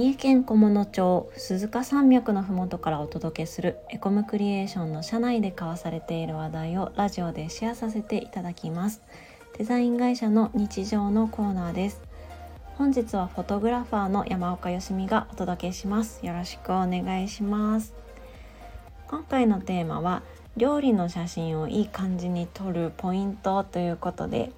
三重県菰野町鈴鹿山脈のふもとからお届けするエコムクリエーションの社内で交わされている話題をラジオでシェアさせていただきます。デザイン会社の日常のコーナーです。本日はフォトグラファーの山岡よしみがお届けします。よろしくお願いします。今回のテーマは料理の写真をいい感じに撮るポイントということで、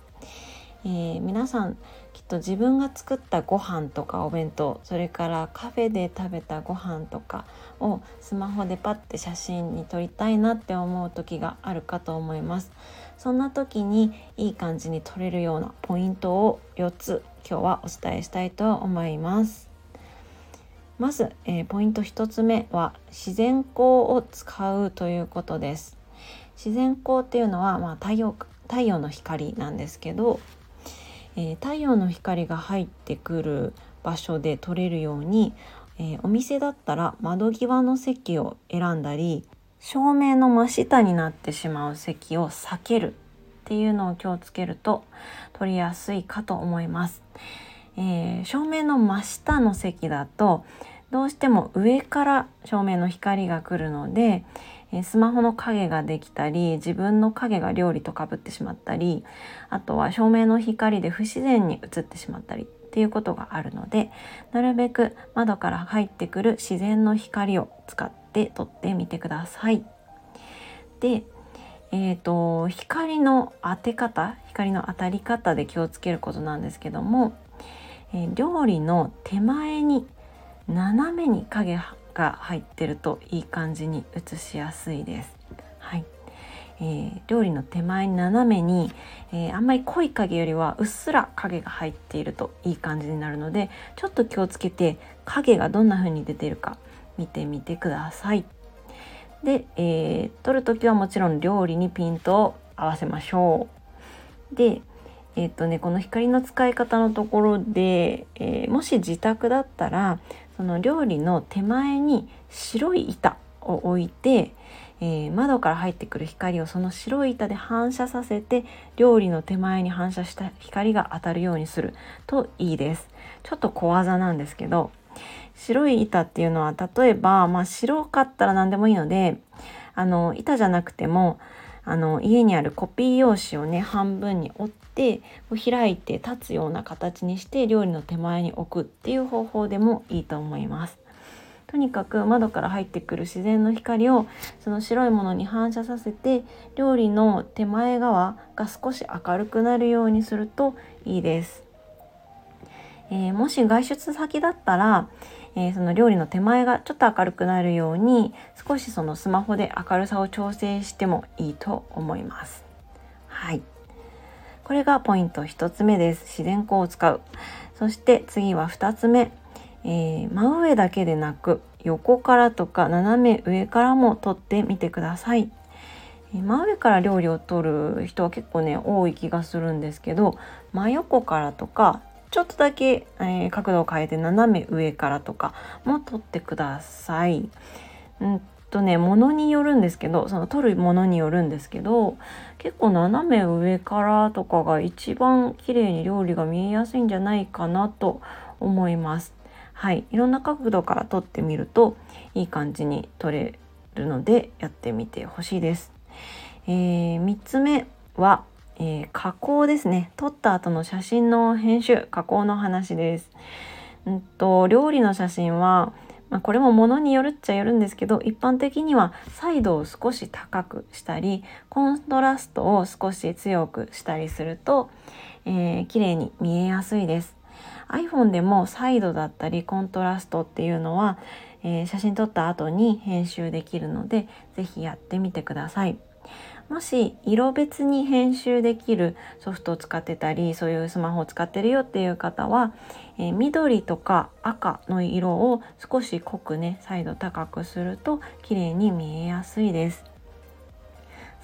えー、皆さんきっと自分が作ったご飯とかお弁当それからカフェで食べたご飯とかをスマホでパッて写真に撮りたいなって思う時があるかと思います。そんな時にいい感じに撮れるようなポイントを4つ今日はお伝えしたいと思います。まず、えー、ポイント1つ目は自然光を使うということです。自然光っていうのは、まあ、太陽太陽の光なんですけど、えー、太陽の光が入ってくる場所で撮れるように、えー、お店だったら窓際の席を選んだり照明の真下になってしまう席を避けるっていうのを気をつけると撮りやすいかと思います。えー、照明の真下の席だとどうしても上から照明の光が来るので、スマホの影ができたり自分の影が料理とかぶってしまったりあとは照明の光で不自然に映ってしまったりっていうことがあるのでなるべく窓から入ってくる自然の光を使って撮ってみてください。でえーと、光の当て方光の当たり方で気をつけることなんですけども、えー、料理の手前に斜めに影が入ってるといい感じに写しやすいです。はいえー、料理の手前斜めに、えー、あんまり濃い影よりはうっすら影が入っているといい感じになるのでちょっと気をつけて影がどんな風に出てるか見てみてください。で、えー、撮る時はもちろん料理にピントを合わせましょう。で、えっ、とね、この光の使い方のところで、えー、もし自宅だったらその料理の手前に白い板を置いて、えー、窓から入ってくる光をその白い板で反射させて料理の手前に反射した光が当たるようにするといいです。ちょっと小技なんですけど白い板っていうのは例えば、まあ、白かったら何でもいいのであの板じゃなくてもあの家にあるコピー用紙をね半分に折ってこう開いて立つような形にして料理の手前に置くっていう方法でもいいと思います。とにかく窓から入ってくる自然の光をその白いものに反射させて料理の手前側が少し明るくなるようにするといいです。えー、もし外出先だったら、えー、その料理の手前がちょっと明るくなるように少しそのスマホで明るさを調整してもいいと思います。はい。これがポイント1つ目です。自然光を使う。そして次は2つ目。えー、真上だけでなく横からとか斜め上からも撮ってみてください。真上から料理を撮る人は結構ね多い気がするんですけど真横からとかちょっとだけ、えー、角度を変えて斜め上からとかも撮ってください。うんとね、ものによるんですけど、その撮るものによるんですけど、結構斜め上からとかが一番綺麗に料理が見えやすいんじゃないかなと思います。はい。いろんな角度から撮ってみるといい感じに撮れるのでやってみてほしいです。えー、3つ目はえー、加工ですね撮った後の写真の編集加工の話です。うんと料理の写真は、まあ、これもものによるっちゃよるんですけど一般的にはサイドを少し高くしたりコントラストを少し強くしたりすると、えー、綺麗に見えやすいです。iPhone でもサイドだったりコントラストっていうのは、えー、写真撮った後に編集できるので是非やってみてください。もし色別に編集できるソフトを使ってたりそういうスマホを使ってるよっていう方は、えー、緑とか赤の色を少し濃くね再度高くすると綺麗に見えやすいです。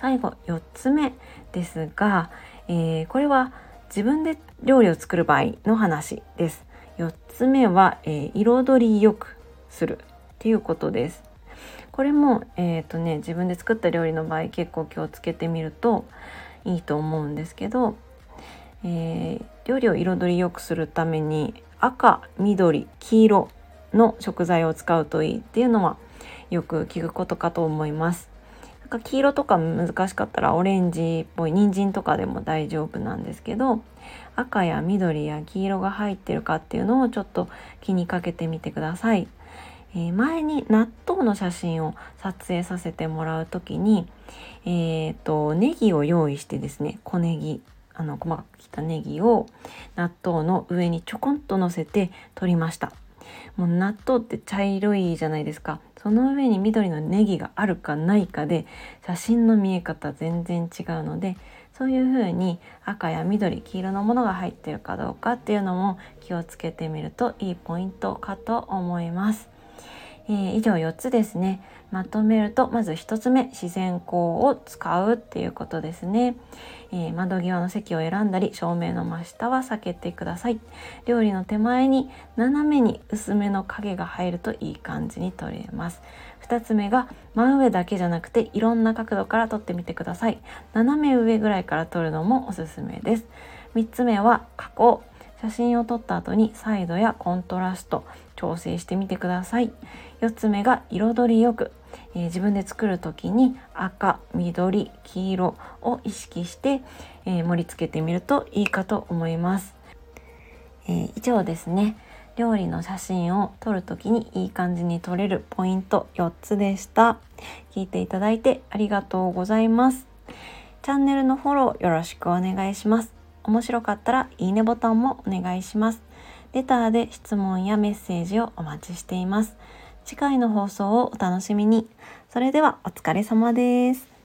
最後4つ目ですが、えー、これは自分で料理を作る場合の話です。4つ目は、えー、彩りよくするっていうことです。これも、えーとね、自分で作った料理の場合結構気をつけてみるといいと思うんですけど、えー、料理を彩りよくするために赤緑黄色の食材を使うといいっていうのはよく聞くことかと思います。なんか黄色とか難しかったらオレンジっぽい人参とかでも大丈夫なんですけど赤や緑や黄色が入ってるかっていうのをちょっと気にかけてみてください。え、前に納豆の写真を撮影させてもらう時に、えーと、ネギを用意してですね小ネギあの細かく切ったネギを納豆の上にちょこんと乗せて撮りました。もう納豆って茶色いじゃないですかその上に緑のネギがあるかないかで写真の見え方全然違うのでそういう風に赤や緑黄色のものが入ってるかどうかっていうのも気をつけてみるといいポイントかと思います。えー、以上4つですね。まとめるとまず1つ目自然光を使うっていうことですね、えー、窓際の席を選んだり照明の真下は避けてください。料理の手前に斜めに薄めの影が入るといい感じに撮れます。2つ目が真上だけじゃなくていろんな角度から撮ってみてください。斜め上ぐらいから撮るのもおすすめです。3つ目は加工。写真を撮った後にサイドやコントラスト調整してみてください。4つ目が彩りよく、えー、自分で作る時に赤緑黄色を意識して、えー、盛り付けてみるといいかと思います、えー、以上ですね。料理の写真を撮る時にいい感じに撮れるポイント4つでした。聞いていただいてありがとうございます。チャンネルのフォローよろしくお願いします。面白かったらいいねボタンもお願いします。レターで質問やメッセージをお待ちしています。次回の放送をお楽しみに。それではお疲れ様です。